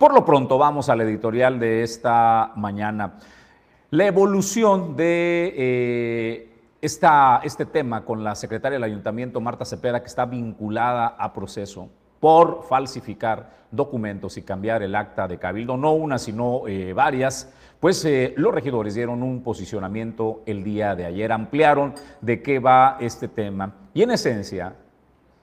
Por lo pronto, vamos al editorial de esta mañana. La evolución de eh, esta, este tema con la secretaria del ayuntamiento, Marta Cepeda, que está vinculada a proceso por falsificar documentos y cambiar el acta de cabildo, no una, sino eh, varias, pues eh, los regidores dieron un posicionamiento el día de ayer, ampliaron de qué va este tema y en esencia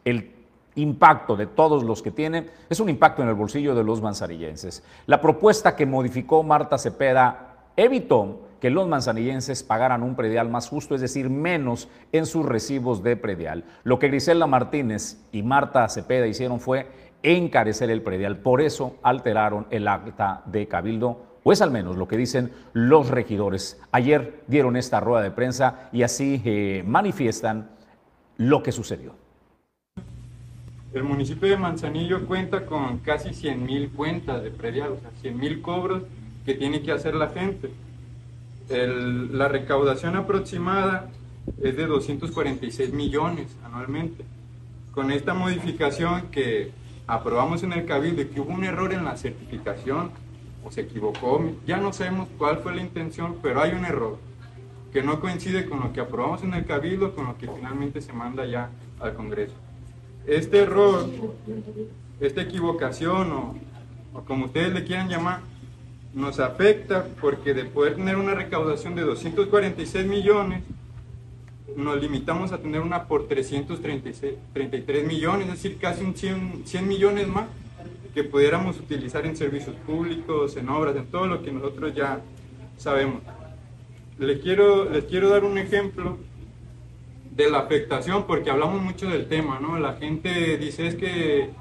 el impacto de todos los que tienen es un impacto en el bolsillo de los manzarillenses. La propuesta que modificó Marta Cepeda evitó que los manzanillenses pagaran un predial más justo, es decir, menos en sus recibos de predial. Lo que Grisela Martínez y Marta Cepeda hicieron fue encarecer el predial. Por eso alteraron el acta de cabildo, o es al menos lo que dicen los regidores. Ayer dieron esta rueda de prensa y así eh, manifiestan lo que sucedió. El municipio de Manzanillo cuenta con casi 100 mil cuentas de predial, o sea, 100 mil cobros que tiene que hacer la gente. la recaudación aproximada es de 246 millones anualmente. Con esta modificación que aprobamos en el Cabildo y que hubo un error en la certificación o se equivocó, ya no sabemos cuál fue la intención, pero hay un error que no coincide con lo que aprobamos en el Cabildo, con lo que finalmente se manda ya al Congreso. Este error, esta equivocación o, como ustedes le quieran llamar, nos afecta porque de poder tener una recaudación de 246 millones, nos limitamos a tener una por 333 millones, es decir, casi un 100, 100 millones más que pudiéramos utilizar en servicios públicos, en obras, en todo lo que nosotros ya sabemos. Les quiero, les quiero dar un ejemplo de la afectación, porque hablamos mucho del tema, ¿no? La gente dice es que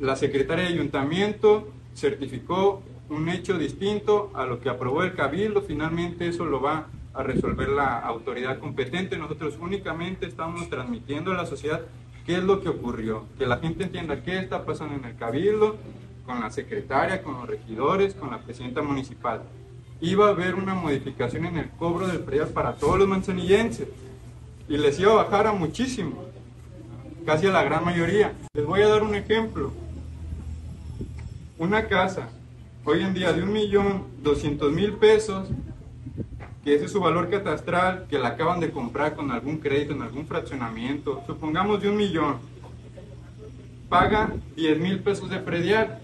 la secretaria de ayuntamiento certificó un hecho distinto a lo que aprobó el cabildo, finalmente eso lo va a resolver la autoridad competente. Nosotros únicamente estamos transmitiendo a la sociedad qué es lo que ocurrió, que la gente entienda qué está pasando en el cabildo, con la secretaria, con los regidores, con la presidenta municipal. Iba a haber una modificación en el cobro del predial para todos los manzanillenses y les iba a bajar a muchísimo, casi a la gran mayoría. Les voy a dar un ejemplo. Una casa hoy en día de un millón doscientos mil pesos, que ese es su valor catastral, que la acaban de comprar con algún crédito, en algún fraccionamiento, supongamos de un millón, paga 10 mil pesos de predial.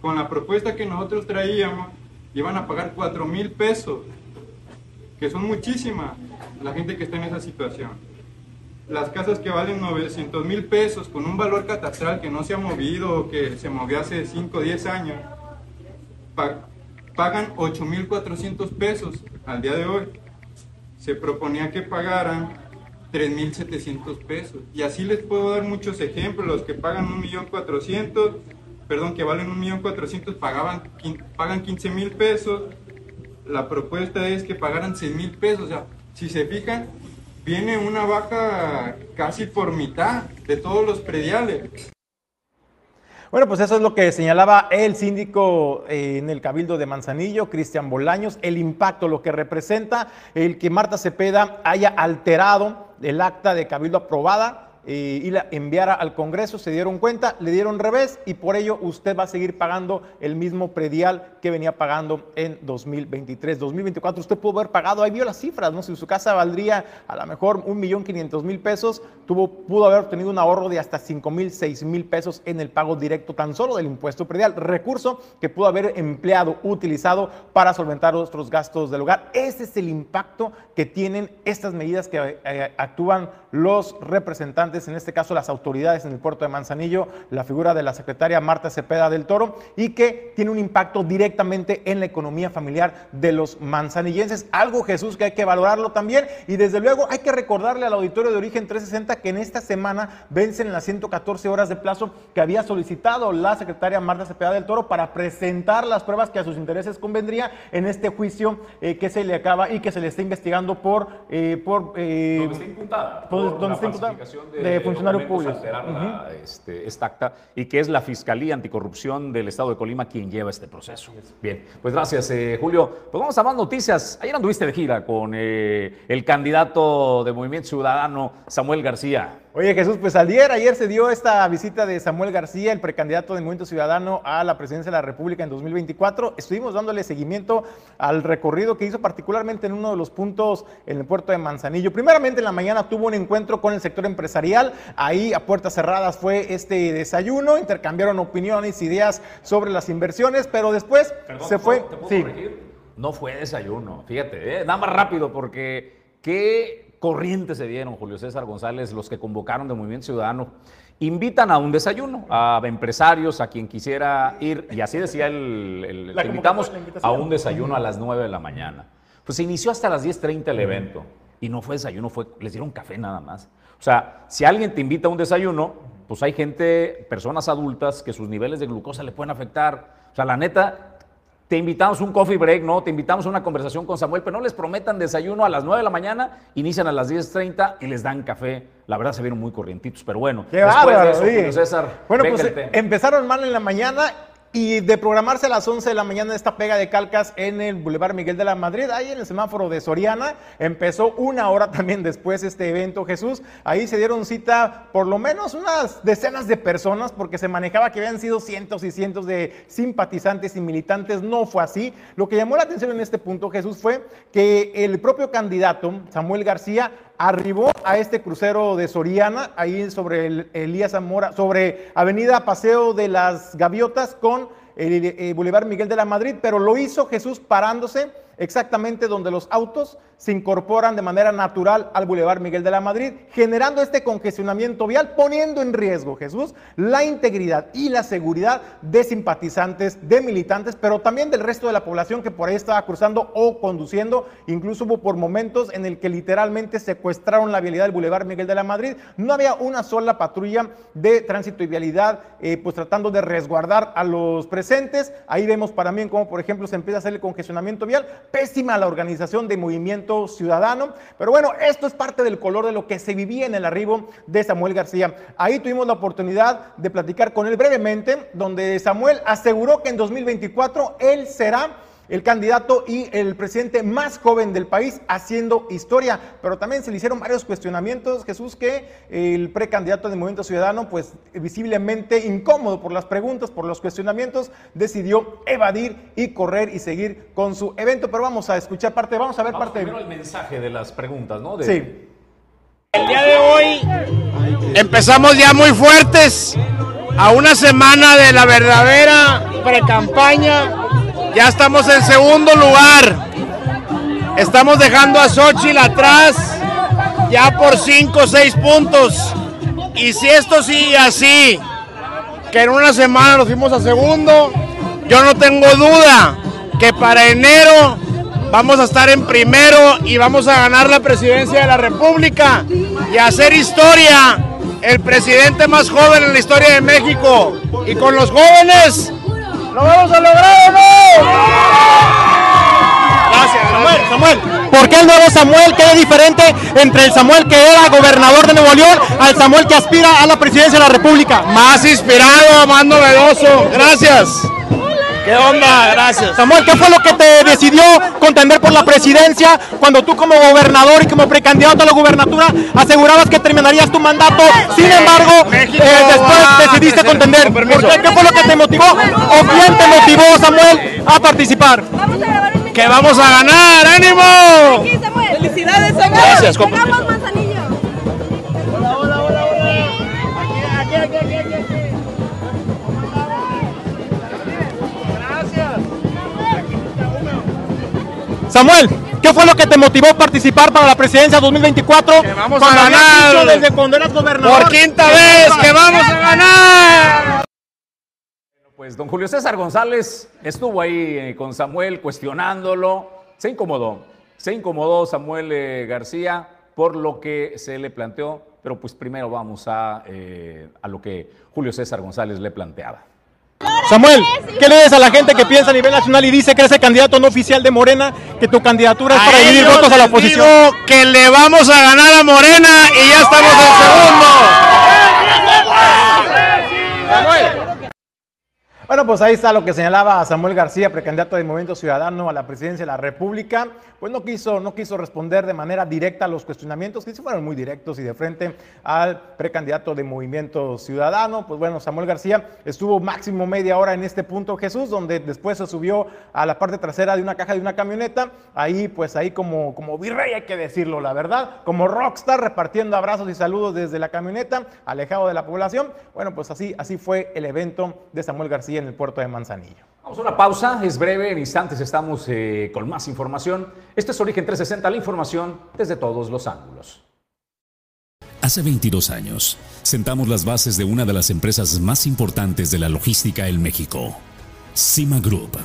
Con la propuesta que nosotros traíamos, iban a pagar 4 mil pesos, que son muchísimas la gente que está en esa situación. Las casas que valen 900 mil pesos con un valor catastral que no se ha movido o que se movió hace 5 o 10 años, pagan 8.400 pesos al día de hoy. Se proponía que pagaran 3.700 pesos. Y así les puedo dar muchos ejemplos. Los que pagan 1.400.000, perdón, que valen 1.400.000, pagaban, pagan 15.000 pesos. La propuesta es que pagaran 6.000 pesos. O sea, si se fijan, viene una baja casi por mitad de todos los prediales. Bueno, pues eso es lo que señalaba el síndico eh, en el Cabildo de Manzanillo, Cristian Bolaños, el impacto, lo que representa el que Marta Cepeda haya alterado el acta de Cabildo aprobada y la enviara al Congreso, se dieron cuenta, le dieron revés y por ello usted va a seguir pagando el mismo predial que venía pagando en 2023. 2024 usted pudo haber pagado, ahí vio las cifras, ¿no? Si su casa valdría a lo mejor un millón quinientos mil pesos, tuvo, pudo haber obtenido un ahorro de hasta cinco mil, seis mil pesos en el pago directo tan solo del impuesto predial, recurso que pudo haber empleado, utilizado para solventar otros gastos del hogar. Ese es el impacto que tienen estas medidas que eh, actúan los representantes en este caso las autoridades en el puerto de Manzanillo, la figura de la secretaria Marta Cepeda del Toro, y que tiene un impacto directamente en la economía familiar de los manzanillenses. Algo, Jesús, que hay que valorarlo también. Y desde luego hay que recordarle al auditorio de Origen 360 que en esta semana vencen las 114 horas de plazo que había solicitado la secretaria Marta Cepeda del Toro para presentar las pruebas que a sus intereses convendría en este juicio eh, que se le acaba y que se le está investigando por... Eh, por eh, donde está imputada. Por, donde está imputada de funcionario público. este, esta acta y que es la Fiscalía Anticorrupción del Estado de Colima quien lleva este proceso. Bien, pues gracias, eh, Julio. Pues vamos a más noticias. Ayer anduviste de gira con eh, el candidato de Movimiento Ciudadano, Samuel García. Oye Jesús, pues ayer, ayer se dio esta visita de Samuel García, el precandidato del Movimiento Ciudadano a la presidencia de la República en 2024. Estuvimos dándole seguimiento al recorrido que hizo particularmente en uno de los puntos en el puerto de Manzanillo. Primeramente en la mañana tuvo un encuentro con el sector empresarial, ahí a puertas cerradas fue este desayuno, intercambiaron opiniones, ideas sobre las inversiones, pero después se fue... ¿te puedo No fue desayuno, fíjate, ¿eh? nada más rápido porque qué corriente se dieron, Julio César González, los que convocaron de Movimiento Ciudadano, invitan a un desayuno a empresarios, a quien quisiera ir, y así decía el, te invitamos a un desayuno a las 9 de la mañana. Pues se inició hasta las 10.30 el evento, y no fue desayuno, fue, les dieron café nada más. O sea, si alguien te invita a un desayuno, pues hay gente, personas adultas, que sus niveles de glucosa le pueden afectar. O sea, la neta, te invitamos a un coffee break, ¿no? Te invitamos a una conversación con Samuel, pero no les prometan desayuno a las 9 de la mañana, inician a las 10.30 y les dan café. La verdad se vieron muy corrientitos, pero bueno. Qué bárbaro, César. Bueno, pues empezaron mal en la mañana y de programarse a las 11 de la mañana esta pega de calcas en el Boulevard Miguel de la Madrid, ahí en el semáforo de Soriana, empezó una hora también después este evento, Jesús. Ahí se dieron cita por lo menos unas decenas de personas, porque se manejaba que habían sido cientos y cientos de simpatizantes y militantes. No fue así. Lo que llamó la atención en este punto, Jesús, fue que el propio candidato, Samuel García, arribó a este crucero de Soriana, ahí sobre el Elías Zamora, sobre Avenida Paseo de las Gaviotas con el, el eh, Boulevard Miguel de la Madrid, pero lo hizo Jesús parándose exactamente donde los autos se incorporan de manera natural al Boulevard Miguel de la Madrid, generando este congestionamiento vial, poniendo en riesgo, Jesús, la integridad y la seguridad de simpatizantes, de militantes, pero también del resto de la población que por ahí estaba cruzando o conduciendo. Incluso hubo por momentos en el que literalmente secuestraron la vialidad del Boulevard Miguel de la Madrid. No había una sola patrulla de tránsito y vialidad, eh, pues tratando de resguardar a los presentes. Ahí vemos para mí cómo, por ejemplo, se empieza a hacer el congestionamiento vial pésima la organización de Movimiento Ciudadano, pero bueno, esto es parte del color de lo que se vivía en el arribo de Samuel García. Ahí tuvimos la oportunidad de platicar con él brevemente, donde Samuel aseguró que en 2024 él será el candidato y el presidente más joven del país haciendo historia. Pero también se le hicieron varios cuestionamientos, Jesús, que el precandidato del Movimiento Ciudadano, pues visiblemente incómodo por las preguntas, por los cuestionamientos, decidió evadir y correr y seguir con su evento. Pero vamos a escuchar parte, vamos a ver parte. Primero el mensaje de las preguntas, ¿no? Sí. El día de hoy empezamos ya muy fuertes a una semana de la verdadera pre-campaña ya estamos en segundo lugar. Estamos dejando a Xochitl atrás ya por 5 o 6 puntos. Y si esto sigue así, que en una semana nos fuimos a segundo, yo no tengo duda que para enero vamos a estar en primero y vamos a ganar la presidencia de la República y hacer historia, el presidente más joven en la historia de México. Y con los jóvenes ¡Lo vamos a lograr no! Gracias, Samuel, Samuel. ¿Por qué el nuevo Samuel? ¿Qué es diferente entre el Samuel que era gobernador de Nuevo León al Samuel que aspira a la presidencia de la República? Más inspirado, más novedoso. Gracias. ¿Qué onda? Gracias. Samuel, ¿qué fue lo que te decidió contender por la presidencia cuando tú como gobernador y como precandidato a la gubernatura asegurabas que terminarías tu mandato? Sin embargo, eh, después decidiste contender. ¿Por qué? ¿Qué fue lo que te motivó o quién te motivó, Samuel, a participar? Que vamos a ganar, ánimo. Felicidades, Samuel. Gracias, Samuel, ¿qué fue lo que te motivó a participar para la presidencia 2024? Que vamos a ganar. Desde cuando eras gobernador. Por quinta vez, que vamos a ganar. Pues don Julio César González estuvo ahí eh, con Samuel cuestionándolo. Se incomodó, se incomodó Samuel eh, García por lo que se le planteó, pero pues primero vamos a, eh, a lo que Julio César González le planteaba. Samuel, ¿qué le dices a la gente que piensa a nivel nacional y dice que eres el candidato no oficial de Morena, que tu candidatura es para dividir votos a la oposición? que le vamos a ganar a Morena y ya estamos en segundo. Bueno, pues ahí está lo que señalaba Samuel García, precandidato del Movimiento Ciudadano a la presidencia de la República. Pues no quiso, no quiso responder de manera directa a los cuestionamientos, que sí fueron muy directos y de frente al precandidato de Movimiento Ciudadano. Pues bueno, Samuel García estuvo máximo media hora en este punto, Jesús, donde después se subió a la parte trasera de una caja de una camioneta. Ahí, pues ahí como, como virrey, hay que decirlo, la verdad, como rockstar, repartiendo abrazos y saludos desde la camioneta, alejado de la población. Bueno, pues así, así fue el evento de Samuel García en el puerto de Manzanillo. Vamos a una pausa, es breve, en instantes estamos eh, con más información. Este es Origen 360, la información desde todos los ángulos. Hace 22 años, sentamos las bases de una de las empresas más importantes de la logística en México, Cima Group,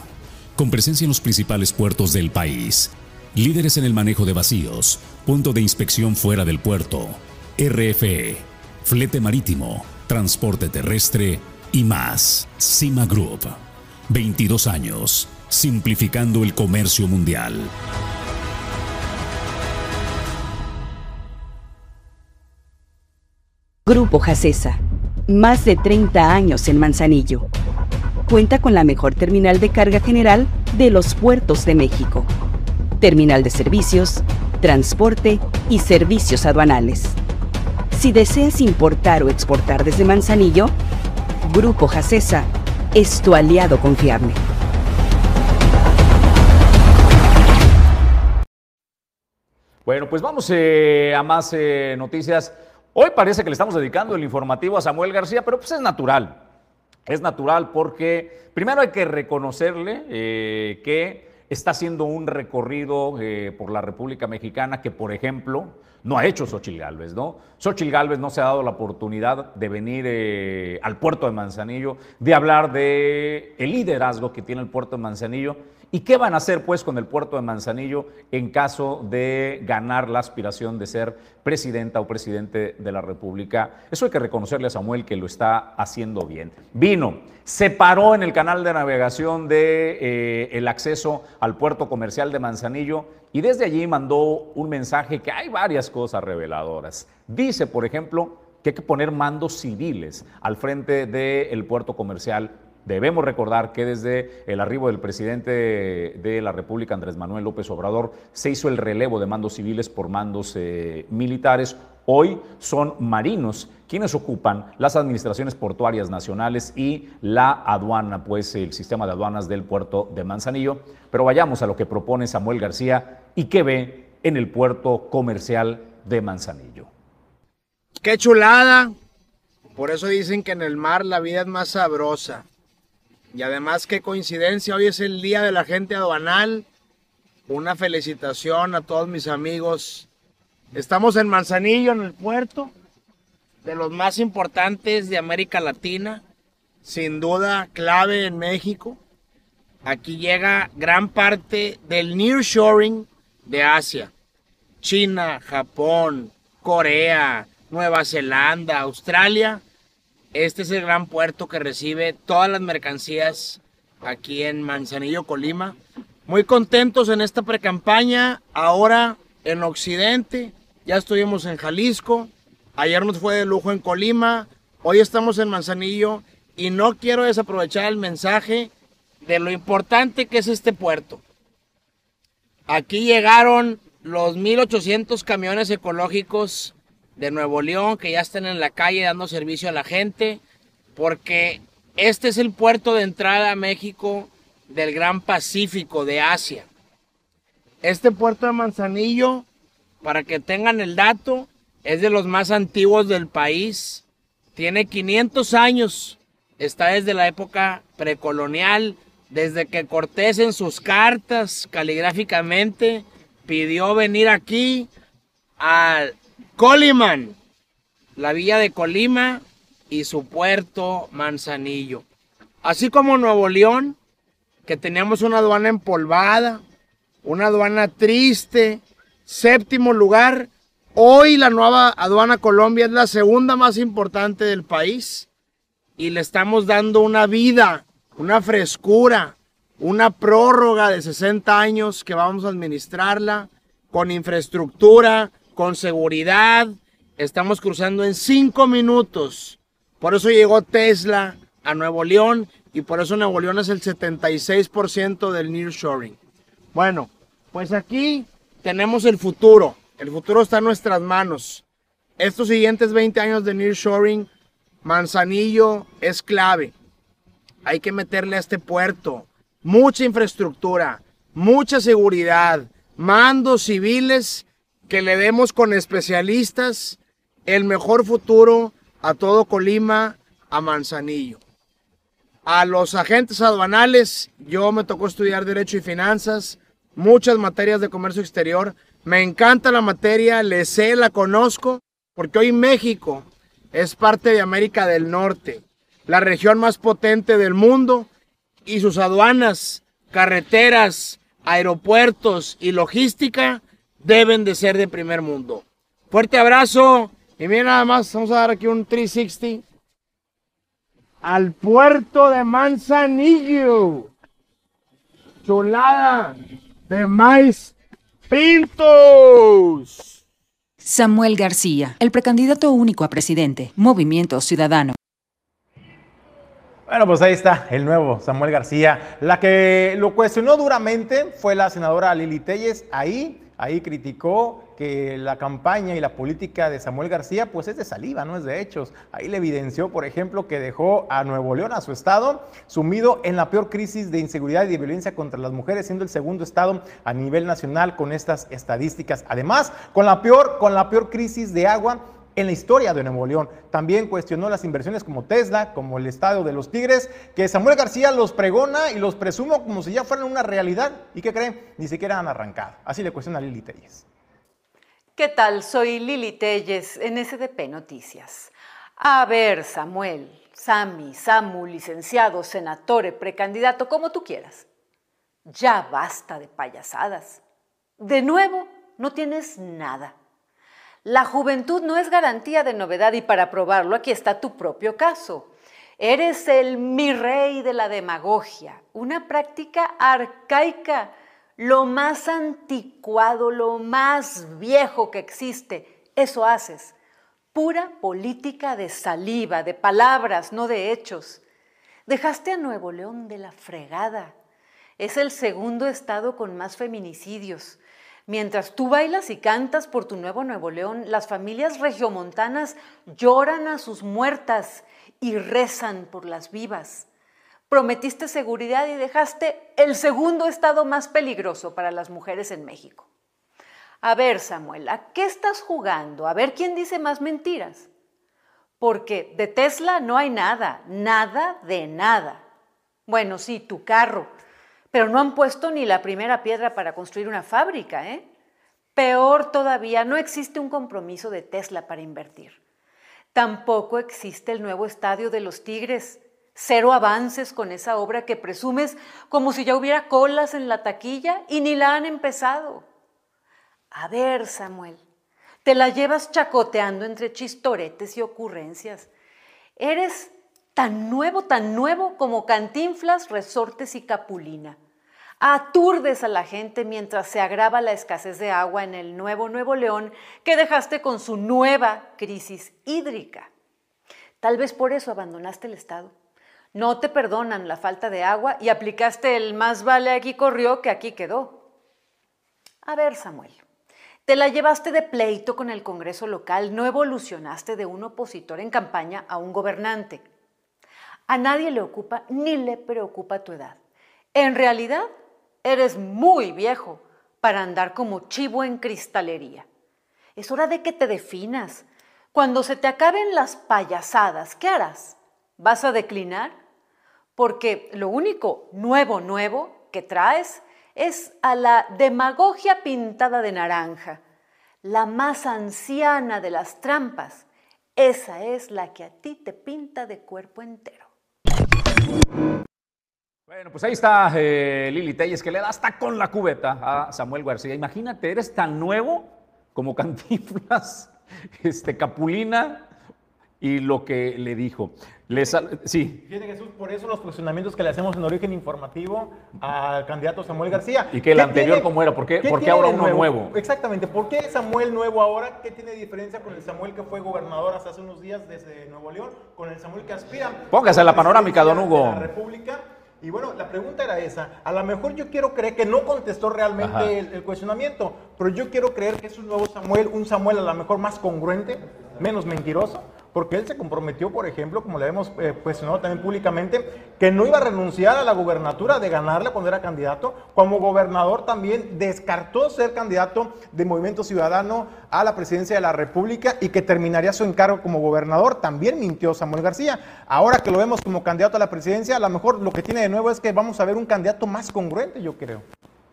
con presencia en los principales puertos del país, líderes en el manejo de vacíos, punto de inspección fuera del puerto, RFE, flete marítimo, transporte terrestre y más. Cima Group, 22 años, simplificando el comercio mundial. Grupo Jacesa, más de 30 años en Manzanillo. Cuenta con la mejor terminal de carga general de los puertos de México. Terminal de servicios, transporte y servicios aduanales. Si deseas importar o exportar desde Manzanillo, Grupo Jacesa es tu aliado confiable. Bueno, pues vamos eh, a más eh, noticias. Hoy parece que le estamos dedicando el informativo a Samuel García, pero pues es natural. Es natural porque primero hay que reconocerle eh, que está haciendo un recorrido por la República Mexicana que, por ejemplo, no ha hecho Xochil Gálvez, ¿no? Xochil Gálvez no se ha dado la oportunidad de venir eh, al puerto de Manzanillo, de hablar de el liderazgo que tiene el puerto de Manzanillo y qué van a hacer pues con el puerto de Manzanillo en caso de ganar la aspiración de ser presidenta o presidente de la República. Eso hay que reconocerle a Samuel que lo está haciendo bien. Vino, se paró en el canal de navegación de eh, el acceso al puerto comercial de Manzanillo y desde allí mandó un mensaje que hay varias cosas reveladoras. Dice, por ejemplo, que hay que poner mandos civiles al frente del puerto comercial. Debemos recordar que desde el arribo del presidente de la República, Andrés Manuel López Obrador, se hizo el relevo de mandos civiles por mandos eh, militares. Hoy son marinos quienes ocupan las administraciones portuarias nacionales y la aduana, pues el sistema de aduanas del puerto de Manzanillo. Pero vayamos a lo que propone Samuel García y qué ve en el puerto comercial de Manzanillo. Qué chulada. Por eso dicen que en el mar la vida es más sabrosa. Y además qué coincidencia, hoy es el día de la gente aduanal. Una felicitación a todos mis amigos. Estamos en Manzanillo, en el puerto, de los más importantes de América Latina, sin duda clave en México. Aquí llega gran parte del nearshoring de Asia. China, Japón, Corea, Nueva Zelanda, Australia. Este es el gran puerto que recibe todas las mercancías aquí en Manzanillo, Colima. Muy contentos en esta precampaña. Ahora en Occidente, ya estuvimos en Jalisco. Ayer nos fue de lujo en Colima. Hoy estamos en Manzanillo. Y no quiero desaprovechar el mensaje de lo importante que es este puerto. Aquí llegaron los 1800 camiones ecológicos de Nuevo León que ya están en la calle dando servicio a la gente, porque este es el puerto de entrada a México del Gran Pacífico de Asia. Este puerto de Manzanillo, para que tengan el dato, es de los más antiguos del país. Tiene 500 años. Está desde la época precolonial, desde que Cortés en sus cartas caligráficamente pidió venir aquí al Coliman, la villa de Colima y su puerto Manzanillo. Así como Nuevo León, que teníamos una aduana empolvada, una aduana triste, séptimo lugar. Hoy la nueva aduana Colombia es la segunda más importante del país y le estamos dando una vida, una frescura, una prórroga de 60 años que vamos a administrarla con infraestructura, con seguridad. Estamos cruzando en cinco minutos. Por eso llegó Tesla a Nuevo León y por eso Nuevo León es el 76% del nearshoring. Bueno, pues aquí tenemos el futuro. El futuro está en nuestras manos. Estos siguientes 20 años de nearshoring, Manzanillo es clave. Hay que meterle a este puerto mucha infraestructura, mucha seguridad, mandos civiles que le demos con especialistas el mejor futuro a todo Colima, a Manzanillo. A los agentes aduanales, yo me tocó estudiar Derecho y Finanzas, muchas materias de comercio exterior. Me encanta la materia, le sé, la conozco, porque hoy México es parte de América del Norte, la región más potente del mundo, y sus aduanas, carreteras, aeropuertos y logística deben de ser de primer mundo. Fuerte abrazo y mira nada más, vamos a dar aquí un 360 al puerto de Manzanillo. Chulada de maíz pintos. Samuel García, el precandidato único a presidente, Movimiento Ciudadano. Bueno, pues ahí está el nuevo Samuel García. La que lo cuestionó duramente fue la senadora Lili Telles. Ahí, ahí criticó que la campaña y la política de Samuel García pues es de saliva, no es de hechos. Ahí le evidenció, por ejemplo, que dejó a Nuevo León, a su estado, sumido en la peor crisis de inseguridad y de violencia contra las mujeres, siendo el segundo estado a nivel nacional con estas estadísticas. Además, con la peor, con la peor crisis de agua en la historia de Nuevo León. También cuestionó las inversiones como Tesla, como el Estadio de los Tigres, que Samuel García los pregona y los presumo como si ya fueran una realidad. ¿Y qué creen? Ni siquiera han arrancado. Así le cuestiona a Lili Telles. ¿Qué tal? Soy Lili Telles en SDP Noticias. A ver, Samuel, Sami, Samu, licenciado, senatore, precandidato, como tú quieras. Ya basta de payasadas. De nuevo, no tienes nada. La juventud no es garantía de novedad y para probarlo aquí está tu propio caso. Eres el mi rey de la demagogia, una práctica arcaica, lo más anticuado, lo más viejo que existe. Eso haces. Pura política de saliva, de palabras, no de hechos. Dejaste a Nuevo León de la fregada. Es el segundo estado con más feminicidios. Mientras tú bailas y cantas por tu nuevo Nuevo León, las familias regiomontanas lloran a sus muertas y rezan por las vivas. Prometiste seguridad y dejaste el segundo estado más peligroso para las mujeres en México. A ver, Samuel, ¿a qué estás jugando? A ver quién dice más mentiras. Porque de Tesla no hay nada, nada de nada. Bueno, sí, tu carro, pero no han puesto ni la primera piedra para construir una fábrica, ¿eh? Peor todavía, no existe un compromiso de Tesla para invertir. Tampoco existe el nuevo estadio de los Tigres. Cero avances con esa obra que presumes como si ya hubiera colas en la taquilla y ni la han empezado. A ver, Samuel, te la llevas chacoteando entre chistoretes y ocurrencias. Eres tan nuevo, tan nuevo como Cantinflas, Resortes y Capulina. Aturdes a la gente mientras se agrava la escasez de agua en el nuevo Nuevo León que dejaste con su nueva crisis hídrica. Tal vez por eso abandonaste el Estado. No te perdonan la falta de agua y aplicaste el más vale aquí corrió que aquí quedó. A ver, Samuel, te la llevaste de pleito con el Congreso local, no evolucionaste de un opositor en campaña a un gobernante. A nadie le ocupa ni le preocupa tu edad. En realidad, eres muy viejo para andar como chivo en cristalería. Es hora de que te definas. Cuando se te acaben las payasadas, ¿qué harás? ¿Vas a declinar? Porque lo único nuevo, nuevo que traes es a la demagogia pintada de naranja, la más anciana de las trampas. Esa es la que a ti te pinta de cuerpo entero. Bueno, pues ahí está eh, Lili Telles, que le da hasta con la cubeta a Samuel García. Imagínate, eres tan nuevo como Cantinflas, este, Capulina y lo que le dijo. sí. Fíjate Jesús, por eso los cuestionamientos que le hacemos en origen informativo al candidato Samuel García. Y que el anterior cómo era, ¿por qué, ¿por qué ahora uno nuevo? Exactamente, ¿por qué Samuel nuevo ahora? ¿Qué tiene diferencia con el Samuel que fue gobernador hasta hace unos días desde Nuevo León, con el Samuel que aspira? Póngase la panorámica, don Hugo. la República. Y bueno, la pregunta era esa. A lo mejor yo quiero creer que no contestó realmente el, el, cuestionamiento, pero yo quiero creer que es un nuevo Samuel, un Samuel a lo mejor más congruente, menos mentiroso, porque él se comprometió, por ejemplo, como le hemos eh, cuestionado también públicamente, que no iba a renunciar a la gubernatura de ganarle cuando era candidato. Como gobernador también descartó ser candidato de Movimiento Ciudadano a la presidencia de la República y que terminaría su encargo como gobernador. También mintió Samuel García. Ahora que lo vemos como candidato a la presidencia, a lo mejor lo que tiene de nuevo es que vamos a ver un candidato más congruente, yo creo.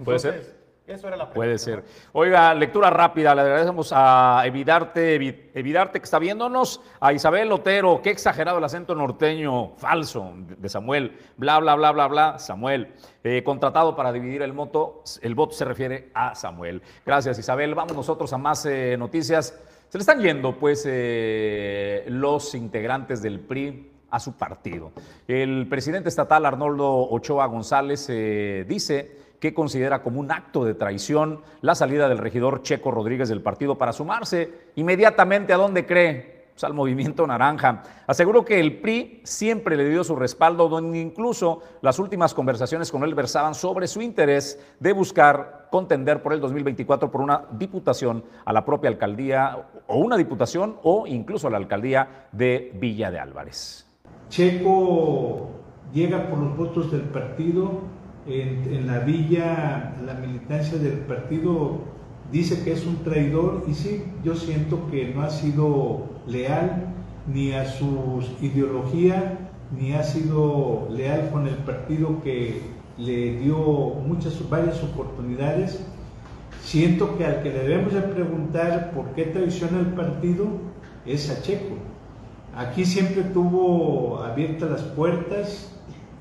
Puede ser. Eso era la Puede ser. Oiga, lectura rápida. Le agradecemos a Evidarte, Evidarte que está viéndonos. A Isabel Otero, qué exagerado el acento norteño, falso, de Samuel. Bla, bla, bla, bla, bla. Samuel. Eh, contratado para dividir el voto. El voto se refiere a Samuel. Gracias, Isabel. Vamos nosotros a más eh, noticias. Se le están yendo, pues, eh, los integrantes del PRI a su partido. El presidente estatal Arnoldo Ochoa González dice que considera como un acto de traición la salida del regidor Checo Rodríguez del partido para sumarse inmediatamente a donde cree, pues, al movimiento naranja. Aseguró que el PRI siempre le dio su respaldo, donde incluso las últimas conversaciones con él versaban sobre su interés de buscar contender por el 2024 por una diputación a la propia alcaldía o una diputación o incluso a la alcaldía de Villa de Álvarez. Checo llega por los votos del partido en, la villa, la militancia del partido dice que es un traidor y sí, yo siento que no ha sido leal ni a su ideología, ni ha sido leal con el partido que le dio muchas, varias oportunidades. Siento que al que debemos de preguntar por qué traiciona el partido es a Checo. Aquí siempre tuvo abiertas las puertas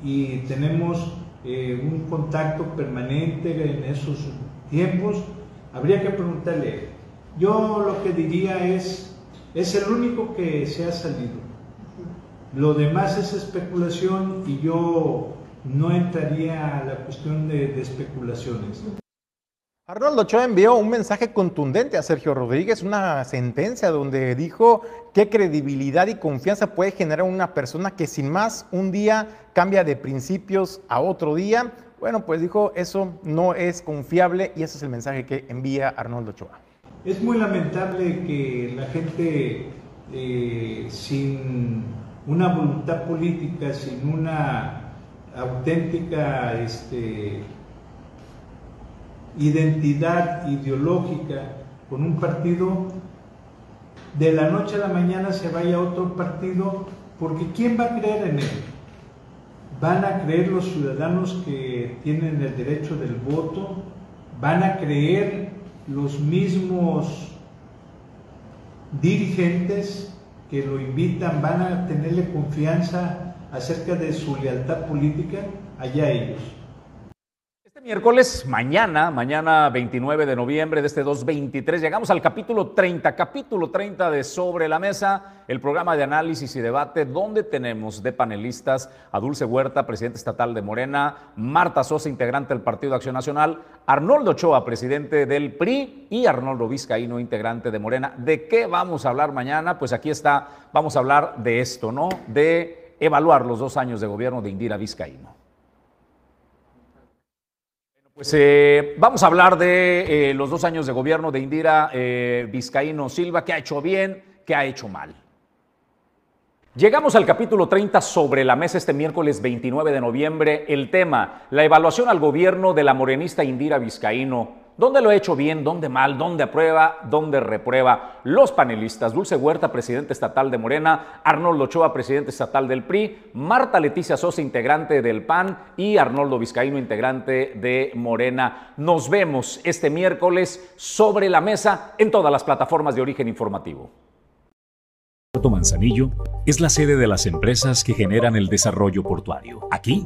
y tenemos eh, un contacto permanente en esos tiempos, habría que preguntarle. Yo lo que diría es, es el único que se ha salido. Lo demás es especulación y yo no entraría a la cuestión de, de especulaciones. Arnoldo Ochoa envió un mensaje contundente a Sergio Rodríguez, una sentencia donde dijo qué credibilidad y confianza puede generar una persona que sin más un día cambia de principios a otro día. Bueno, pues dijo eso no es confiable y ese es el mensaje que envía Arnoldo Ochoa. Es muy lamentable que la gente eh, sin una voluntad política, sin una auténtica este, identidad ideológica con un partido, de la noche a la mañana se vaya a otro partido, porque ¿quién va a creer en él? ¿Van a creer los ciudadanos que tienen el derecho del voto? ¿Van a creer los mismos dirigentes que lo invitan? ¿Van a tenerle confianza acerca de su lealtad política? Allá ellos miércoles, mañana, mañana 29 de noviembre de este 2023, llegamos al capítulo 30, capítulo 30 de Sobre la Mesa, el programa de análisis y debate donde tenemos de panelistas a Dulce Huerta, presidente estatal de Morena, Marta Sosa, integrante del Partido Acción Nacional, Arnoldo Ochoa, presidente del PRI y Arnoldo Vizcaíno, integrante de Morena. ¿De qué vamos a hablar mañana? Pues aquí está, vamos a hablar de esto, ¿no? De evaluar los dos años de gobierno de Indira Vizcaíno. Pues eh, vamos a hablar de eh, los dos años de gobierno de Indira eh, Vizcaíno Silva, qué ha hecho bien, qué ha hecho mal. Llegamos al capítulo 30 sobre la mesa este miércoles 29 de noviembre. El tema, la evaluación al gobierno de la morenista Indira Vizcaíno ¿Dónde lo he hecho bien? ¿Dónde mal? ¿Dónde aprueba? ¿Dónde reprueba? Los panelistas, Dulce Huerta, presidente estatal de Morena, Arnoldo Ochoa, presidente estatal del PRI, Marta Leticia Sosa, integrante del PAN y Arnoldo Vizcaíno, integrante de Morena. Nos vemos este miércoles sobre la mesa en todas las plataformas de origen informativo. Puerto Manzanillo es la sede de las empresas que generan el desarrollo portuario. Aquí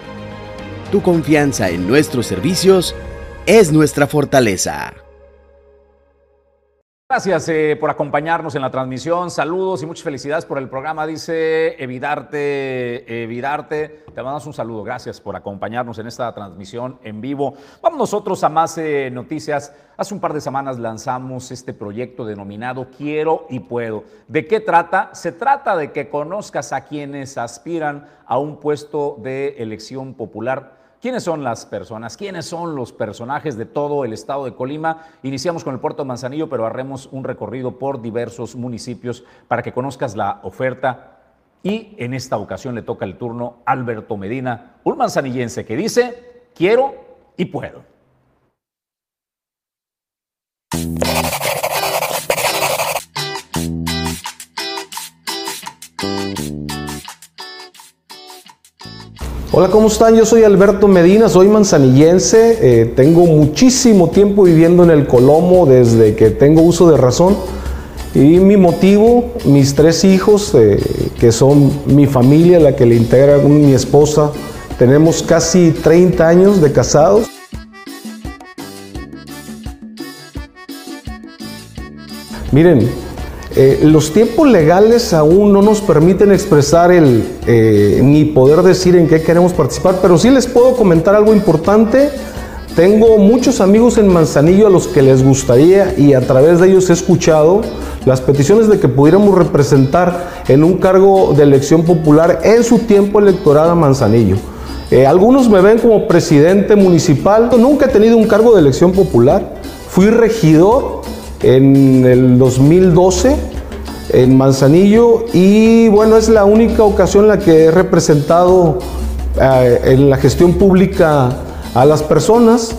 tu confianza en nuestros servicios es nuestra fortaleza. Gracias eh, por acompañarnos en la transmisión. Saludos y muchas felicidades por el programa. Dice Evidarte, Evidarte. Te mandamos un saludo. Gracias por acompañarnos en esta transmisión en vivo. Vamos nosotros a más eh, noticias. Hace un par de semanas lanzamos este proyecto denominado Quiero y Puedo. ¿De qué trata? Se trata de que conozcas a quienes aspiran a un puesto de elección popular ¿Quiénes son las personas? ¿Quiénes son los personajes de todo el estado de Colima? Iniciamos con el puerto de Manzanillo, pero haremos un recorrido por diversos municipios para que conozcas la oferta. Y en esta ocasión le toca el turno a Alberto Medina, un manzanillense que dice, quiero y puedo. Hola, ¿cómo están? Yo soy Alberto Medina, soy manzanillense, eh, tengo muchísimo tiempo viviendo en el Colomo desde que tengo uso de razón y mi motivo, mis tres hijos, eh, que son mi familia, la que le integra mi esposa, tenemos casi 30 años de casados. Miren, eh, los tiempos legales aún no nos permiten expresar el, eh, ni poder decir en qué queremos participar, pero sí les puedo comentar algo importante. Tengo muchos amigos en Manzanillo a los que les gustaría y a través de ellos he escuchado las peticiones de que pudiéramos representar en un cargo de elección popular en su tiempo electoral a Manzanillo. Eh, algunos me ven como presidente municipal, nunca he tenido un cargo de elección popular, fui regidor en el 2012 en Manzanillo y bueno, es la única ocasión en la que he representado eh, en la gestión pública a las personas.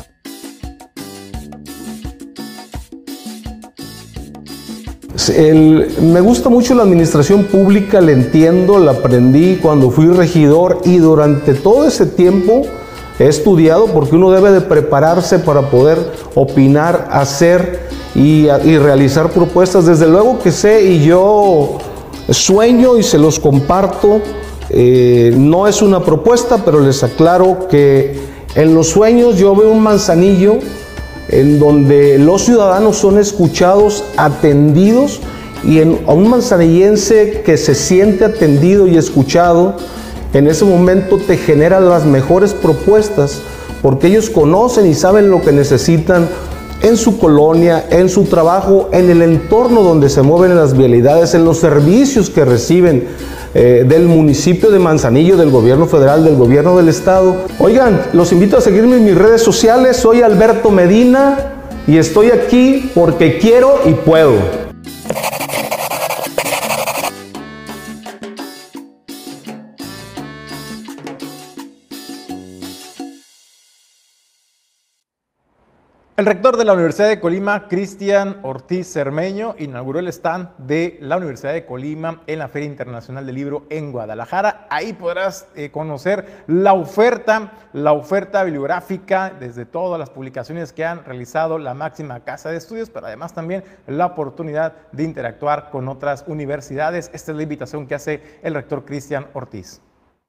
me gusta mucho la administración pública, la entiendo, la aprendí cuando fui regidor y durante todo ese tiempo he estudiado porque uno debe de prepararse para poder opinar, hacer y, realizar propuestas. Desde luego que sé y yo sueño y se los comparto. Eh, no es una propuesta, pero les aclaro que En los sueños yo veo un manzanillo en donde los ciudadanos son escuchados, atendidos, y a un manzanillense que se siente atendido y escuchado, en ese momento te genera las mejores propuestas, porque ellos conocen y saben lo que necesitan en su colonia, en su trabajo, en el entorno donde se mueven las vialidades, en los servicios que reciben eh, del municipio de Manzanillo, del gobierno federal, del gobierno del estado. Oigan, los invito a seguirme en mis redes sociales, soy Alberto Medina y estoy aquí porque quiero y puedo. El rector de la Universidad de Colima, Cristian Ortiz Cermeño, inauguró el stand de la Universidad de Colima en la Feria Internacional del Libro en Guadalajara. Ahí podrás eh, conocer la oferta, la oferta bibliográfica desde todas las publicaciones que han realizado la máxima casa de estudios, pero además también la oportunidad de interactuar con otras universidades. Esta es la invitación que hace el rector Cristian Ortiz.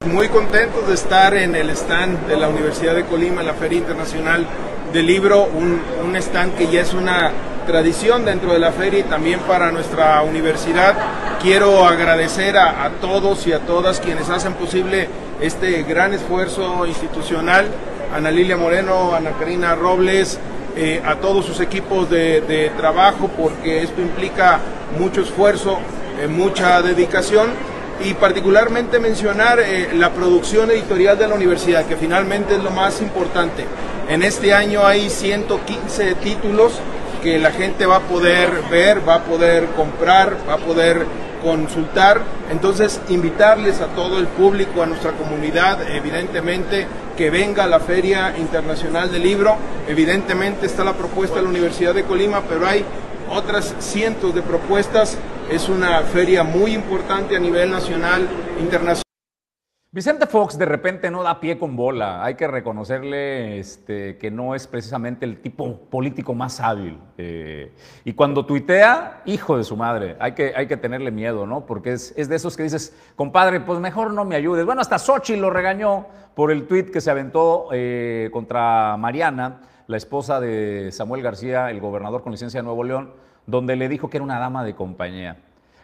Muy contentos de estar en el stand de la Universidad de Colima en la Feria Internacional del Libro, un, un, stand que ya es una tradición dentro de la feria y también para nuestra universidad. Quiero agradecer a, a todos y a todas quienes hacen posible este gran esfuerzo institucional, Ana Lilia Moreno, Ana Karina Robles, eh, a todos sus equipos de, de, trabajo, porque esto implica mucho esfuerzo, eh, mucha dedicación y particularmente mencionar eh, la producción editorial de la universidad, que finalmente es lo más importante. En este año hay 115 títulos que la gente va a poder ver, va a poder comprar, va a poder consultar. Entonces, invitarles a todo el público, a nuestra comunidad, evidentemente, que venga a la Feria Internacional del Libro. Evidentemente está la propuesta de la Universidad de Colima, pero hay otras cientos de propuestas. Es una feria muy importante a nivel nacional, internacional. Vicente Fox de repente no da pie con bola. Hay que reconocerle este, que no es precisamente el tipo político más hábil. Eh, y cuando tuitea, hijo de su madre, hay que, hay que tenerle miedo, ¿no? Porque es, es, de esos que dices, compadre, pues mejor no me ayudes. Bueno, hasta Sochi lo regañó por el tuit que se aventó eh, contra Mariana, la esposa de Samuel García, el gobernador con licencia de Nuevo León, donde le dijo que era una dama de compañía.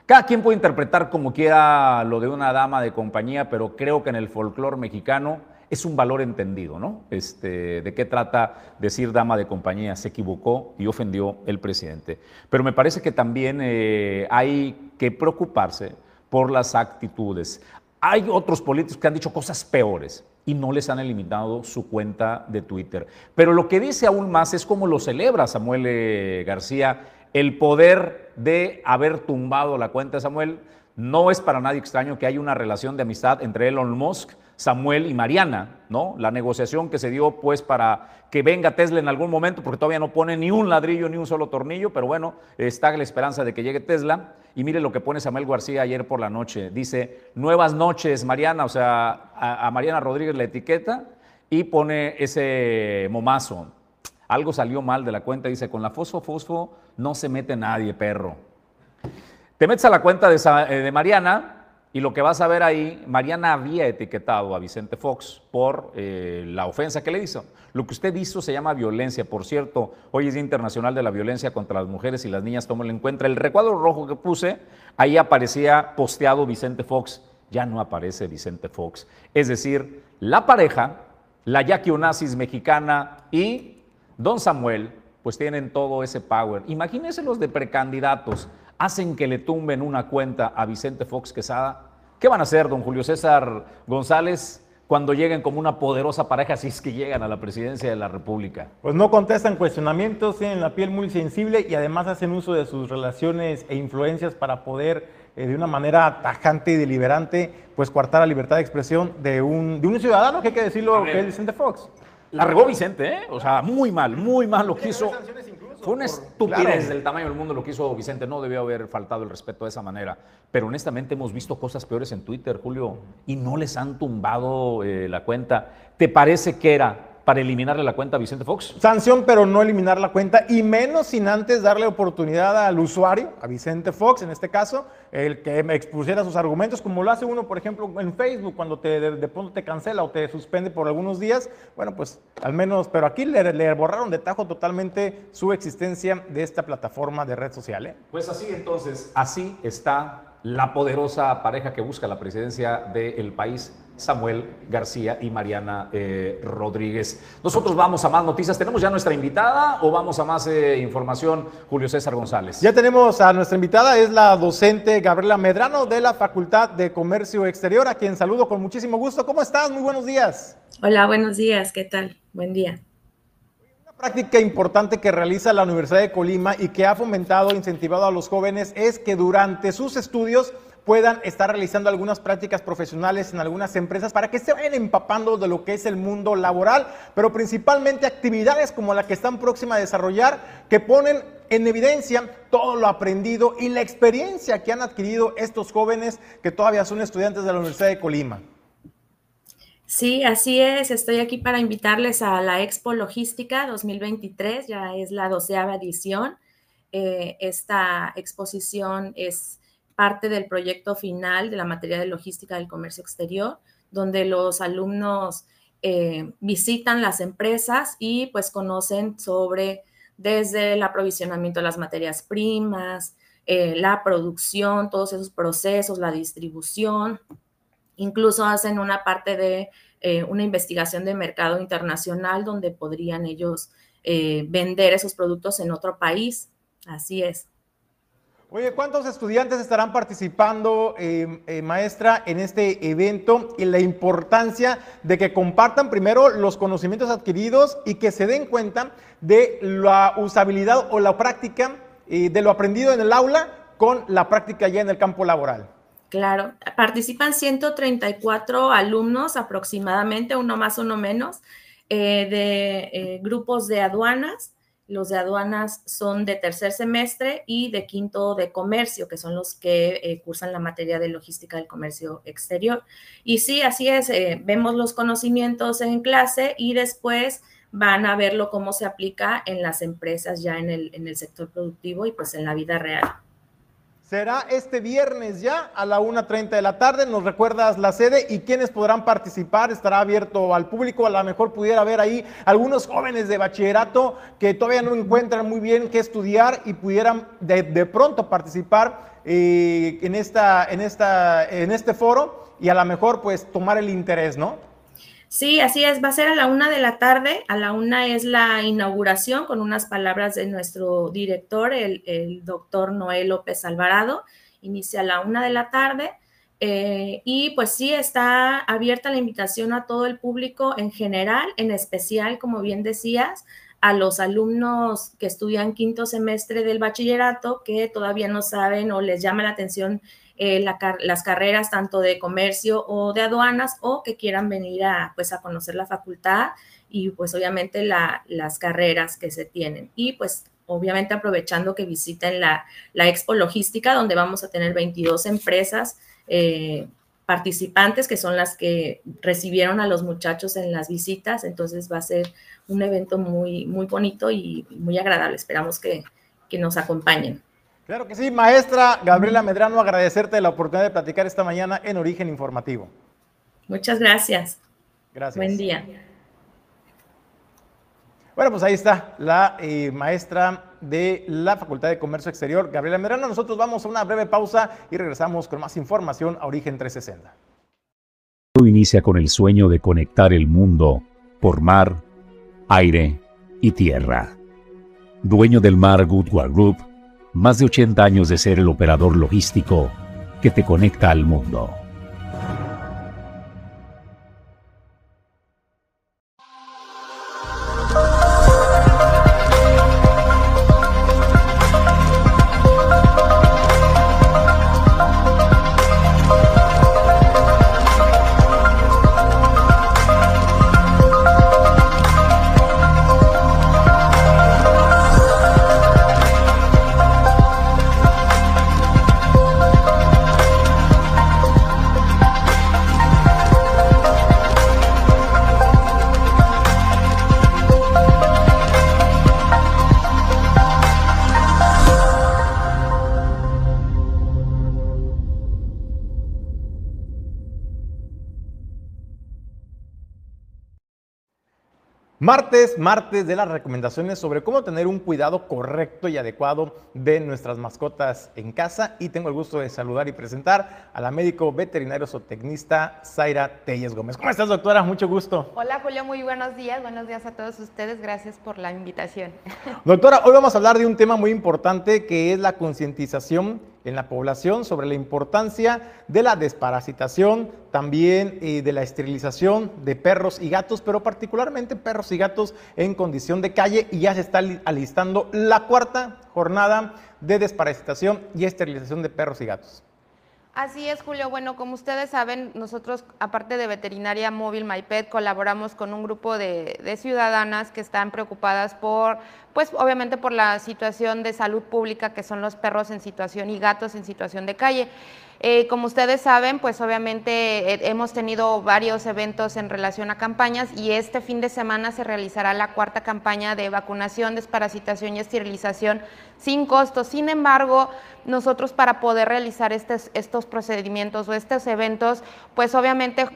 Cada quien puede interpretar como quiera lo de una dama de compañía, pero creo que en el folclore mexicano es un valor entendido, ¿no? Este, ¿De qué trata decir dama de compañía? Se equivocó y ofendió el presidente. Pero me parece que también eh, hay que preocuparse por las actitudes. Hay otros políticos que han dicho cosas peores y no les han eliminado su cuenta de Twitter. Pero lo que dice aún más es cómo lo celebra Samuel eh, García el poder de haber tumbado la cuenta de Samuel. No es para nadie extraño que haya una relación de amistad entre Elon Musk, Samuel y Mariana, ¿no? La negociación que se dio pues para que venga Tesla en algún momento, porque todavía no pone ni un ladrillo ni un solo tornillo, pero bueno, está la esperanza de que llegue Tesla. Y mire lo que pone Samuel García ayer por la noche. Dice, nuevas noches, Mariana, o sea, a, Mariana Rodríguez la etiqueta y pone ese momazo. Algo salió mal de la cuenta, dice, con la fosfo fosfo no se mete nadie, perro. Te metes a la cuenta de, eh, de, Mariana y lo que vas a ver ahí, Mariana había etiquetado a Vicente Fox por eh, la ofensa que le hizo. Lo que usted hizo se llama violencia. Por cierto, hoy es Día Internacional de la Violencia contra las Mujeres y las Niñas, tómalo en cuenta. El recuadro rojo que puse, ahí aparecía posteado Vicente Fox. Ya no aparece Vicente Fox. Es decir, la pareja, la Jackie Onassis mexicana y Don Samuel, pues tienen todo ese power. Imagínense los de precandidatos, hacen que le tumben una cuenta a Vicente Fox Quesada. ¿Qué van a hacer, don Julio César González, cuando lleguen como una poderosa pareja, si es que llegan a la presidencia de la República? Pues no contestan cuestionamientos, tienen la piel muy sensible y además hacen uso de sus relaciones e influencias para poder eh, de una manera tajante y deliberante, pues coartar la libertad de expresión de un, de un ciudadano, que hay que decirlo, que es Vicente Fox. La regó Vicente, ¿eh? O sea, muy mal, muy mal lo que hizo. Fue una estupidez claro. del tamaño del mundo lo que hizo Vicente. No debió haber faltado el respeto de esa manera. Pero honestamente hemos visto cosas peores en Twitter, Julio, y no les han tumbado eh, la cuenta. ¿Te parece que era para eliminarle la cuenta a Vicente Fox. Sanción, pero no eliminar la cuenta y menos sin antes darle oportunidad al usuario, a Vicente Fox en este caso, el que expusiera sus argumentos, como lo hace uno, por ejemplo, en Facebook, cuando te, de, pronto te cancela o te suspende por algunos días. Bueno, pues al menos, pero aquí le, le borraron de tajo totalmente su existencia de esta plataforma de red social. ¿eh? Pues así entonces, así está la poderosa pareja que busca la presidencia del país, Samuel García y Mariana eh, Rodríguez. Nosotros vamos a más noticias. ¿Tenemos ya nuestra invitada o vamos a más eh, información, Julio César González? Ya tenemos a nuestra invitada, es la docente Gabriela Medrano de la Facultad de Comercio Exterior, a quien saludo con muchísimo gusto. ¿Cómo estás? Muy buenos días. Hola, buenos días. ¿Qué tal? Buen día práctica importante que realiza la Universidad de Colima y que ha fomentado e incentivado a los jóvenes es que durante sus estudios puedan estar realizando algunas prácticas profesionales en algunas empresas para que se vayan empapando de lo que es el mundo laboral, pero principalmente actividades como la que están próxima a desarrollar que ponen en evidencia todo lo aprendido y la experiencia que han adquirido estos jóvenes que todavía son estudiantes de la Universidad de Colima. Sí, así es. Estoy aquí para invitarles a la Expo Logística 2023, ya es la doceava edición. Eh, esta exposición es parte del proyecto final de la materia de logística del comercio exterior, donde los alumnos eh, visitan las empresas y pues conocen sobre desde el aprovisionamiento de las materias primas, eh, la producción, todos esos procesos, la distribución, Incluso hacen una parte de eh, una investigación de mercado internacional donde podrían ellos vender esos productos en otro país. Así es. Oye, ¿cuántos estudiantes estarán participando, eh, maestra, en este evento y la importancia de que compartan primero los conocimientos adquiridos y que se den cuenta de la usabilidad o la práctica de lo aprendido en el aula con la práctica ya en el campo laboral? Claro, participan 134 alumnos aproximadamente, uno más, uno menos, eh, de eh, grupos de aduanas. Los de aduanas son de tercer semestre y de quinto de comercio, que son los que eh, cursan la materia de logística del comercio exterior. Y sí, así es, vemos los conocimientos en clase y después van a verlo cómo se aplica en las empresas ya en el, en el sector productivo y pues en la vida real. Será este viernes ya a la 1.30 de la tarde. Nos recuerdas la sede y quienes podrán participar. Estará abierto al público. A lo mejor pudiera haber ahí algunos jóvenes de bachillerato que todavía no encuentran muy bien qué estudiar y pudieran de, pronto participar eh, en, esta, en, esta, en este foro y a lo mejor pues tomar el interés, ¿no? Sí, así es, va a ser a la una de la tarde. A la una es la inauguración con unas palabras de nuestro director, el, doctor Noel López Alvarado. Inicia a la una de la tarde. Eh, y pues sí, está abierta la invitación a todo el público en general, en especial, como bien decías, a los alumnos que estudian quinto semestre del bachillerato que todavía no saben o les llama la atención eh, las carreras tanto de comercio o de aduanas o que quieran venir a, pues, a conocer la facultad y pues obviamente las carreras que se tienen. Y pues obviamente aprovechando que visiten la, la Expo Logística, donde vamos a tener 22 empresas eh, participantes, que son las que recibieron a los muchachos en las visitas. Entonces va a ser un evento muy, muy bonito y muy agradable. Esperamos que, que nos acompañen. Claro que sí, maestra Gabriela Medrano, agradecerte la oportunidad de platicar esta mañana en Origen Informativo. Muchas gracias. Gracias. Buen día. Bueno, pues ahí está la eh, maestra de la Facultad de Comercio Exterior, Gabriela Medrano. Nosotros vamos a una breve pausa y regresamos con más información a Origen 360. Todo inicia con el sueño de conectar el mundo por mar, aire y tierra. Dueño del mar Goodward Group, más de 80 años de ser el operador logístico que te conecta al mundo. Martes, martes de las recomendaciones sobre cómo tener un cuidado correcto y adecuado de nuestras mascotas en casa. Y tengo el gusto de saludar y presentar a la médico veterinario zootecnista Zaira Telles Gómez. ¿Cómo estás, doctora? Mucho gusto. Hola, Julio. Muy buenos días. Buenos días a todos ustedes. Gracias por la invitación. Doctora, hoy vamos a hablar de un tema muy importante que es la concientización en la población sobre la importancia de la desparasitación, también eh, de la esterilización de perros y gatos, pero particularmente perros y gatos en condición de calle y ya se está alistando la cuarta jornada de desparasitación y esterilización de perros y gatos. Así es, Julio. Bueno, como ustedes saben, nosotros, aparte de Veterinaria Móvil MyPet, colaboramos con un grupo de, de, ciudadanas que están preocupadas por, pues obviamente por la situación de salud pública, que son los perros en situación y gatos en situación de calle. Eh, como ustedes saben, pues obviamente eh, hemos tenido varios eventos en relación a campañas y este fin de semana se realizará la cuarta campaña de vacunación, desparasitación y esterilización sin costo. Sin embargo, nosotros para poder realizar estos, estos procedimientos o estos eventos, pues obviamente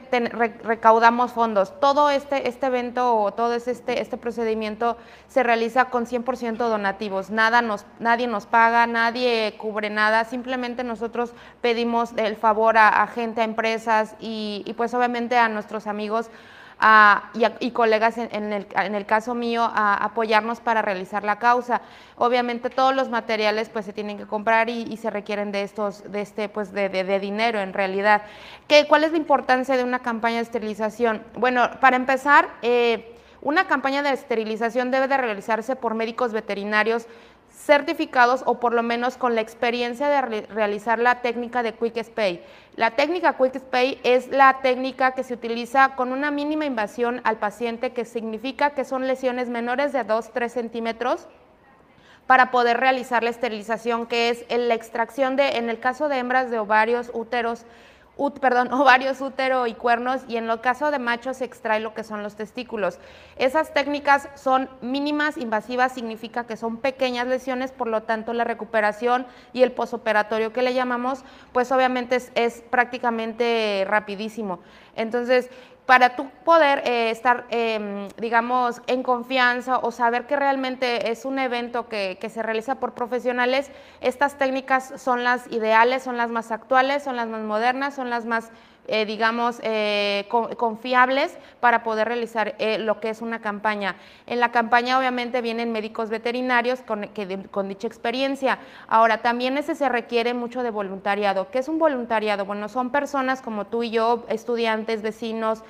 recaudamos fondos. Todo este, este evento o todo este, este procedimiento se realiza con 100% donativos. Nada nos, nadie nos paga, nadie cubre nada, simplemente nosotros pedimos el favor a, gente, a empresas y, pues obviamente a nuestros amigos y, colegas en, el, caso mío a apoyarnos para realizar la causa. Obviamente todos los materiales pues se tienen que comprar y, se requieren de estos, de este pues de, dinero en realidad. ¿Qué, ¿Cuál es la importancia de una campaña de esterilización? Bueno, para empezar, eh, una campaña de esterilización debe de realizarse por médicos veterinarios certificados o por lo menos con la experiencia de realizar la técnica de Quick Spay. La técnica Quick Spay es la técnica que se utiliza con una mínima invasión al paciente, que significa que son lesiones menores de 2-3 centímetros para poder realizar la esterilización, que es la extracción de, en el caso de hembras de ovarios, úteros, perdón, ovarios, útero y cuernos y en el caso de machos se extrae lo que son los testículos. Esas técnicas son mínimas, invasivas, significa que son pequeñas lesiones, por lo tanto la recuperación y el posoperatorio que le llamamos, pues obviamente es, es prácticamente rapidísimo. Entonces, para tú poder eh, estar, em, digamos, en confianza o saber que realmente es un evento que, se realiza por profesionales, estas técnicas son las ideales, son las más actuales, son las más modernas, son las más eh, digamos, eh, confiables para poder realizar eh, lo que es una campaña. En la campaña obviamente vienen médicos veterinarios con, con dicha experiencia. Ahora, también ese se requiere mucho de voluntariado. ¿Qué es un voluntariado? Bueno, son personas como tú y yo, estudiantes, vecinos,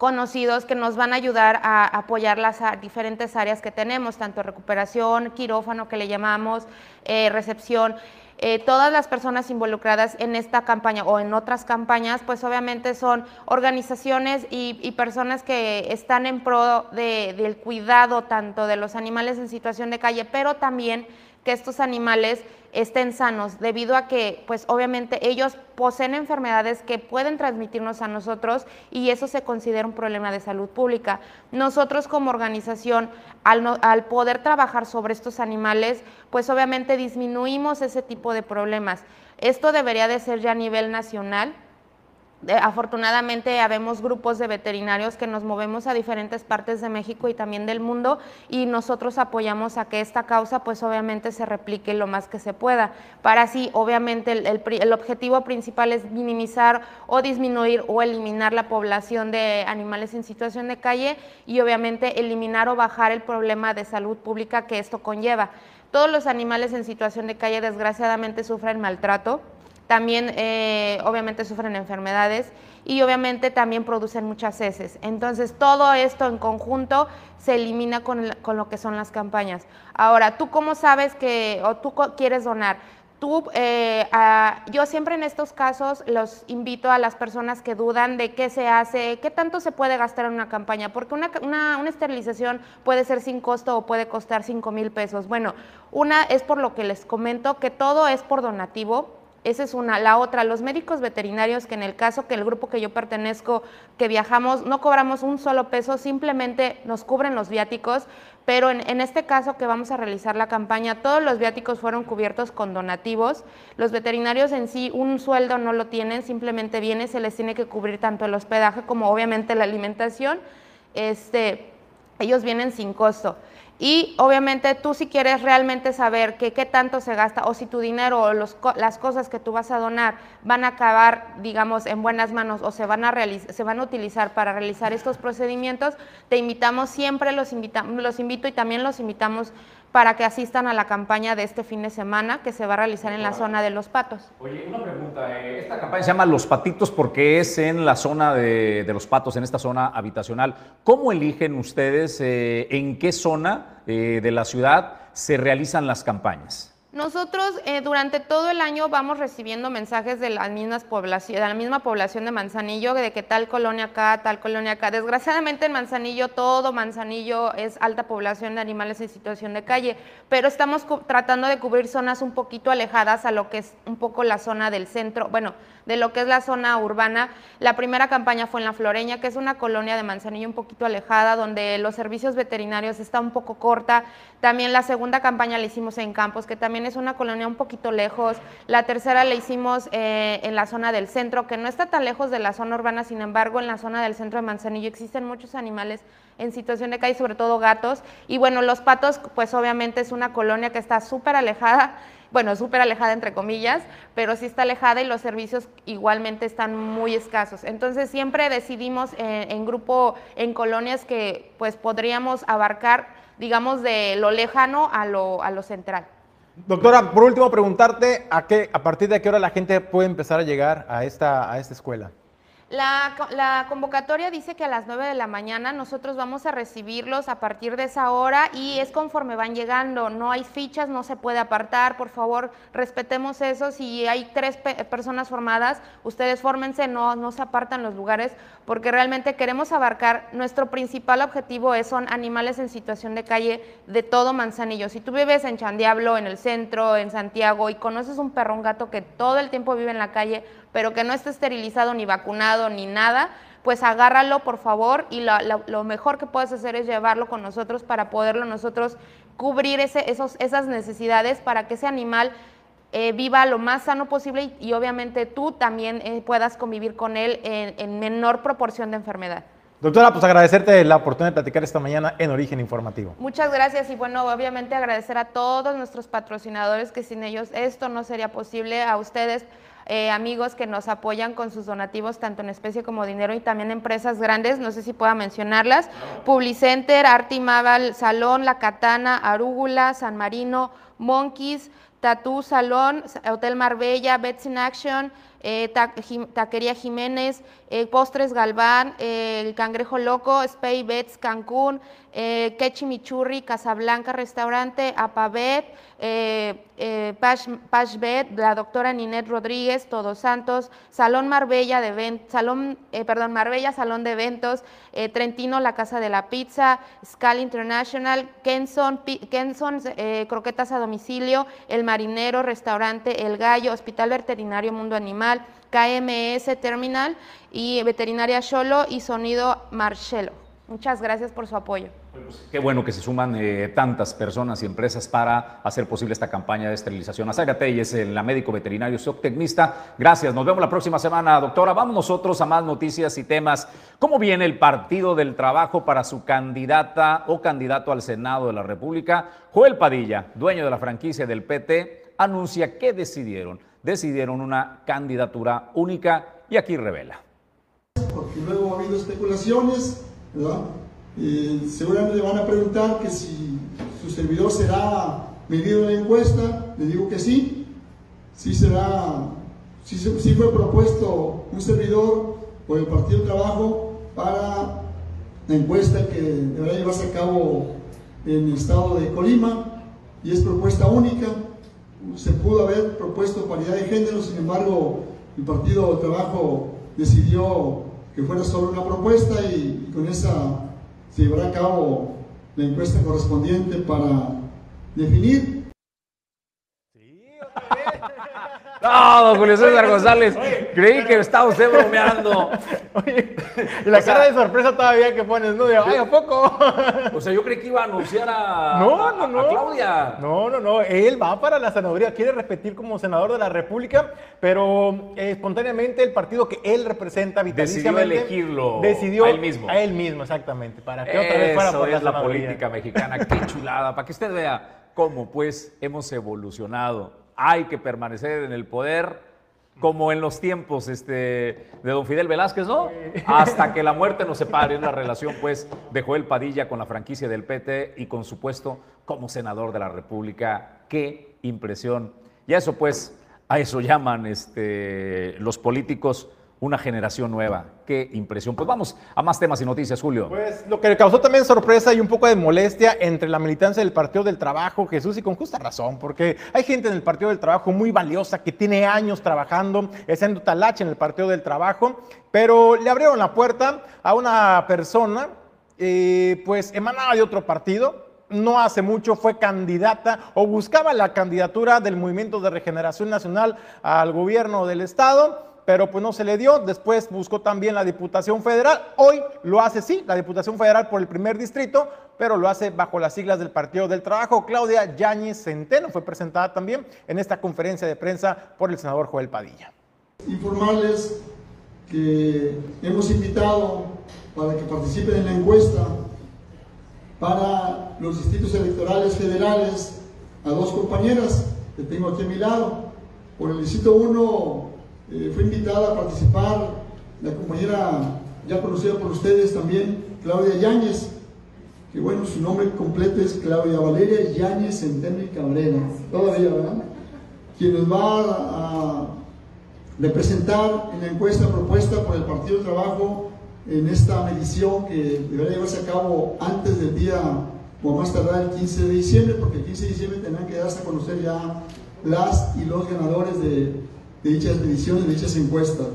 conocidos que nos van a ayudar a apoyar las diferentes áreas que tenemos, tanto recuperación, quirófano que le llamamos, recepción. Eh, todas las personas involucradas en esta campaña o en otras campañas, pues obviamente son organizaciones y, personas que están en pro del cuidado tanto de los animales en situación de calle, pero también que estos animales estén sanos, debido a que, pues obviamente ellos poseen enfermedades que pueden transmitirnos a nosotros y eso se considera un problema de salud pública. Nosotros como organización, al, poder trabajar sobre estos animales, pues obviamente disminuimos ese tipo de problemas. Esto debería de ser ya a nivel nacional, afortunadamente habemos grupos de veterinarios que nos movemos a diferentes partes de México y también del mundo y nosotros apoyamos a que esta causa pues obviamente se replique lo más que se pueda. Para así obviamente el, objetivo principal es minimizar o disminuir o eliminar la población de animales en situación de calle y obviamente eliminar o bajar el problema de salud pública que esto conlleva. Todos los animales en situación de calle desgraciadamente sufren maltrato, también eh, obviamente sufren enfermedades y obviamente también producen muchas heces. Entonces todo esto en conjunto se elimina con, lo que son las campañas. Ahora, ¿tú cómo sabes que o tú quieres donar? Tú, eh, yo siempre en estos casos los invito a las personas que dudan de qué se hace, qué tanto se puede gastar en una campaña, porque una, una esterilización puede ser sin costo o puede costar 5 mil pesos. Bueno, una es por lo que les comento que todo es por donativo, esa es una. La otra, los médicos veterinarios, que en el caso que el grupo que yo pertenezco, que viajamos, no cobramos un solo peso, simplemente nos cubren los viáticos, pero en, este caso que vamos a realizar la campaña, todos los viáticos fueron cubiertos con donativos. Los veterinarios en sí un sueldo no lo tienen, simplemente viene, se les tiene que cubrir tanto el hospedaje como obviamente la alimentación este, ellos vienen sin costo. Y obviamente tú si quieres realmente saber qué tanto se gasta o si tu dinero o los, las cosas que tú vas a donar van a acabar, digamos, en buenas manos o se van a, se van a utilizar para realizar estos procedimientos, te invitamos siempre, los, invitamos, los invito y también los invitamos para que asistan a la campaña de este fin de semana que se va a realizar en la zona de Los Patos. Oye, una pregunta. Eh, esta campaña se llama Los Patitos porque es en la zona de, Los Patos, en esta zona habitacional. ¿Cómo eligen ustedes eh, en qué zona eh, de la ciudad se realizan las campañas? Nosotros eh, durante todo el año vamos recibiendo mensajes de, las mismas de la misma población de Manzanillo, de que tal colonia acá, tal colonia acá. Desgraciadamente en Manzanillo, todo Manzanillo es alta población de animales en situación de calle, pero estamos tratando de cubrir zonas un poquito alejadas a lo que es un poco la zona del centro, bueno, de lo que es la zona urbana. La primera campaña fue en La Floreña, que es una colonia de Manzanillo un poquito alejada, donde los servicios veterinarios están un poco corta. También la segunda campaña la hicimos en Campos, que también es una colonia un poquito lejos. La tercera la hicimos eh, en la zona del centro, que no está tan lejos de la zona urbana, sin embargo, en la zona del centro de Manzanillo existen muchos animales en situación de calle, sobre todo gatos. Y bueno, los patos, pues obviamente es una colonia que está súper alejada, bueno, súper alejada entre comillas, pero sí está alejada y los servicios igualmente están muy escasos. Entonces siempre decidimos en, en grupo, en colonias que pues podríamos abarcar, digamos, de lo lejano a lo, a lo central. Doctora, por último, preguntarte a, qué, a partir de qué hora la gente puede empezar a llegar a esta, a esta escuela. La, convocatoria dice que a las 9 de la mañana nosotros vamos a recibirlos a partir de esa hora y es conforme van llegando. No hay fichas, no se puede apartar. Por favor, respetemos eso. Si hay tres personas formadas, ustedes fórmense, no, no se apartan los lugares porque realmente queremos abarcar. Nuestro principal objetivo es, son animales en situación de calle de todo Manzanillo. Si tú vives en Chandiablo, en el centro, en Santiago y conoces un perro, un gato que todo el tiempo vive en la calle, pero que no esté esterilizado ni vacunado ni nada, pues agárralo por favor y lo, mejor que puedes hacer es llevarlo con nosotros para poderlo nosotros cubrir ese, esos, esas necesidades para que ese animal eh, viva lo más sano posible y, obviamente tú también eh, puedas convivir con él en, en menor proporción de enfermedad. Doctora, pues agradecerte la oportunidad de platicar esta mañana en Origen Informativo. Muchas gracias y bueno, obviamente agradecer a todos nuestros patrocinadores que sin ellos esto no sería posible, a ustedes eh, amigos que nos apoyan con sus donativos, tanto en especie como dinero, y también empresas grandes, no sé si pueda mencionarlas, Publicenter, Artimaval, Salón, La Katana, Arúgula, San Marino, Monkeys, Tatú Salón, Hotel Marbella, Bets in Action, eh, Taquería Jiménez, eh, Postres Galván, eh, El Cangrejo Loco, Spay Bets Cancún, eh, Michurri, Casablanca Restaurante, Apabet, eh, eh, Pash, la doctora Ninet Rodríguez, Todos Santos, Salón Marbella, de Salón, perdón, Marbella, Salón de Eventos, Trentino, La Casa de la Pizza, Scal International, Kenson, Kenson Croquetas a Domicilio, El Marinero, Restaurante El Gallo, Hospital Veterinario Mundo Animal, KMS Terminal y Veterinaria Cholo y Sonido Marcelo. Muchas gracias por su apoyo. Pues, qué bueno que se suman eh, tantas personas y empresas para hacer posible esta campaña de esterilización. Azaga es la médico veterinario zootecnista. Gracias, nos vemos la próxima semana, doctora. Vamos nosotros a más noticias y temas. ¿Cómo viene el Partido del Trabajo para su candidata o candidato al Senado de la República? Joel Padilla, dueño de la franquicia del PT, anuncia que decidieron decidieron una candidatura única y aquí revela. Porque luego ha habido especulaciones, ¿verdad? seguramente van a preguntar que si su servidor será medido en la encuesta, le digo que sí, sí será, sí, fue propuesto un servidor por el Partido Trabajo para la encuesta que deberá llevarse a cabo en el estado de Colima y es propuesta única se pudo haber propuesto paridad de género, sin embargo, el Partido de Trabajo decidió que fuera solo una propuesta y, con esa se llevará a cabo la encuesta correspondiente para definir No, don Julio César González, creí que estaba usted bromeando. Oye, y la cara de sorpresa todavía que pones, ¿no? De, ay, ¿a poco? O sea, yo creí que iba a anunciar a, No, no, a no. Claudia. No, no, no. Él va para la senaduría, quiere repetir como senador de la República, pero eh, espontáneamente el partido que él representa Decidió vitaliciamente elegirlo decidió a él mismo. A él mismo, exactamente. Para que otra vez fuera por es la política mexicana, qué chulada, para que usted vea cómo pues hemos evolucionado. Hay que permanecer en el poder como en los tiempos este, de don Fidel Velázquez, ¿no? Hasta que la muerte nos separe, es la relación pues de Joel Padilla con la franquicia del PT y con su puesto como senador de la República. Qué impresión. Y a eso pues, a eso llaman este, los políticos una generación nueva. Qué impresión. Pues vamos a más temas y noticias, Julio. Pues lo que le causó también sorpresa y un poco de molestia entre la militancia del Partido del Trabajo, Jesús, y con justa razón, porque hay gente en el Partido del Trabajo muy valiosa que tiene años trabajando, haciendo talache en el Partido del Trabajo, pero le abrieron la puerta a una persona, eh, pues emanaba de otro partido, no hace mucho fue candidata o buscaba la candidatura del Movimiento de Regeneración Nacional al gobierno del Estado pero pues no se le dio. Después buscó también la Diputación Federal. Hoy lo hace, sí, la Diputación Federal por el primer distrito, pero lo hace bajo las siglas del Partido del Trabajo. Claudia Yáñez Centeno fue presentada también en esta conferencia de prensa por el senador Joel Padilla. Informarles que hemos invitado para que participen en la encuesta para los distritos electorales federales a dos compañeras que tengo aquí a mi lado. Por el distrito 1 eh, fue invitada a participar la compañera ya conocida por ustedes también, Claudia Yáñez, que bueno, su nombre completo es Claudia Valeria Yáñez Centeno y Cabrera, todavía, ¿verdad? Quien nos va a representar en la encuesta propuesta por el Partido Trabajo en esta medición que deberá llevarse a cabo antes del día o más tardar el 15 de diciembre, porque el 15 de diciembre tendrán que darse a conocer ya las y los ganadores de, de dichas mediciones, de dichas encuestas.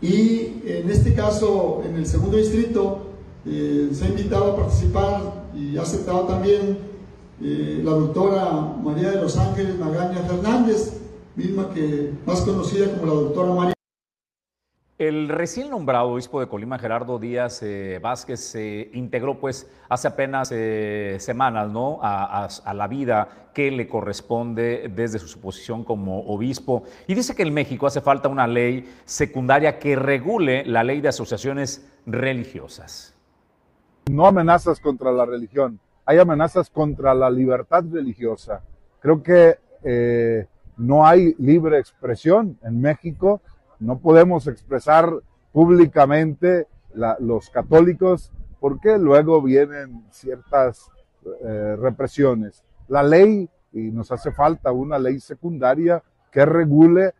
Y en este caso, en el segundo distrito, eh, se ha invitado a participar y ha aceptado también eh, la doctora María de los Ángeles Magaña Fernández, misma que más conocida como la doctora María. El recién nombrado obispo de Colima, Gerardo Díaz eh, Vázquez, se integró pues hace apenas eh, semanas ¿no? A, la vida que le corresponde desde su posición como obispo y dice que en México hace falta una ley secundaria que regule la ley de asociaciones religiosas. no amenazas contra la religión, hay amenazas contra la libertad religiosa. Creo que eh, no hay libre expresión en México, no podemos expresar públicamente los católicos porque luego vienen ciertas eh, represiones. La ley, y nos hace falta una ley secundaria que regule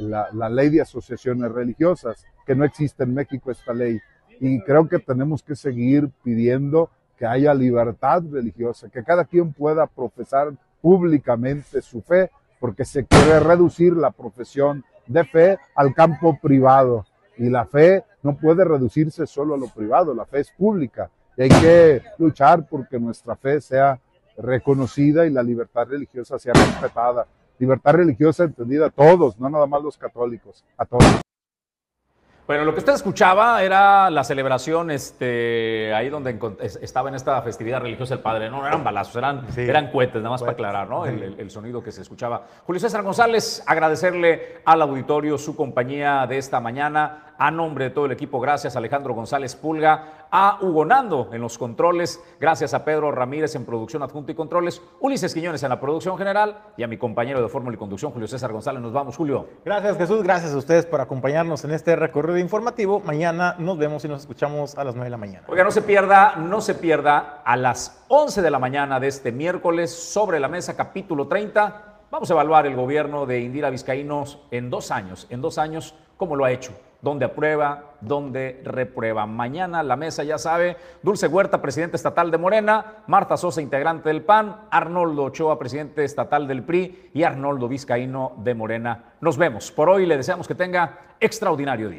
la, la ley de asociaciones religiosas, que no existe en México esta ley. Y creo que tenemos que seguir pidiendo que haya libertad religiosa, que cada quien pueda profesar públicamente su fe, porque se quiere reducir la profesión de fe al campo privado. Y la fe no puede reducirse solo a lo privado, la fe es pública. Y hay que luchar porque nuestra fe sea reconocida y la libertad religiosa sea respetada. Libertad religiosa entendida a todos, no nada más los católicos, a todos. Bueno, lo que usted escuchaba era la celebración, este, ahí donde estaba en esta festividad religiosa el Padre. No, no eran balazos, eran, eran cohetes, nada más para aclarar, ¿no? El, el- el sonido que se escuchaba. Julio César González, agradecerle al auditorio su compañía de esta mañana. A nombre de todo el equipo, gracias a Alejandro González Pulga, a Hugo Nando en los controles, gracias a Pedro Ramírez en producción adjunta y controles, Ulises Quiñones en la producción general y a mi compañero de fórmula y conducción, Julio César González. Nos vamos, Julio. Gracias Jesús, gracias a ustedes por acompañarnos en este recorrido informativo. Mañana nos vemos y nos escuchamos a las 9 de la mañana. Oiga, no se pierda, no se pierda a las 11 de la mañana de este miércoles sobre la mesa capítulo 30. Vamos a evaluar el gobierno de Indira Vizcaínos en dos años, en dos años, cómo lo ha hecho, dónde aprueba, dónde reprueba. Mañana la mesa ya sabe, Dulce Huerta, presidente estatal de Morena, Marta Sosa, integrante del PAN, Arnoldo Ochoa, presidente estatal del PRI y Arnoldo Vizcaíno de Morena. Nos vemos. Por hoy le deseamos que tenga extraordinario día.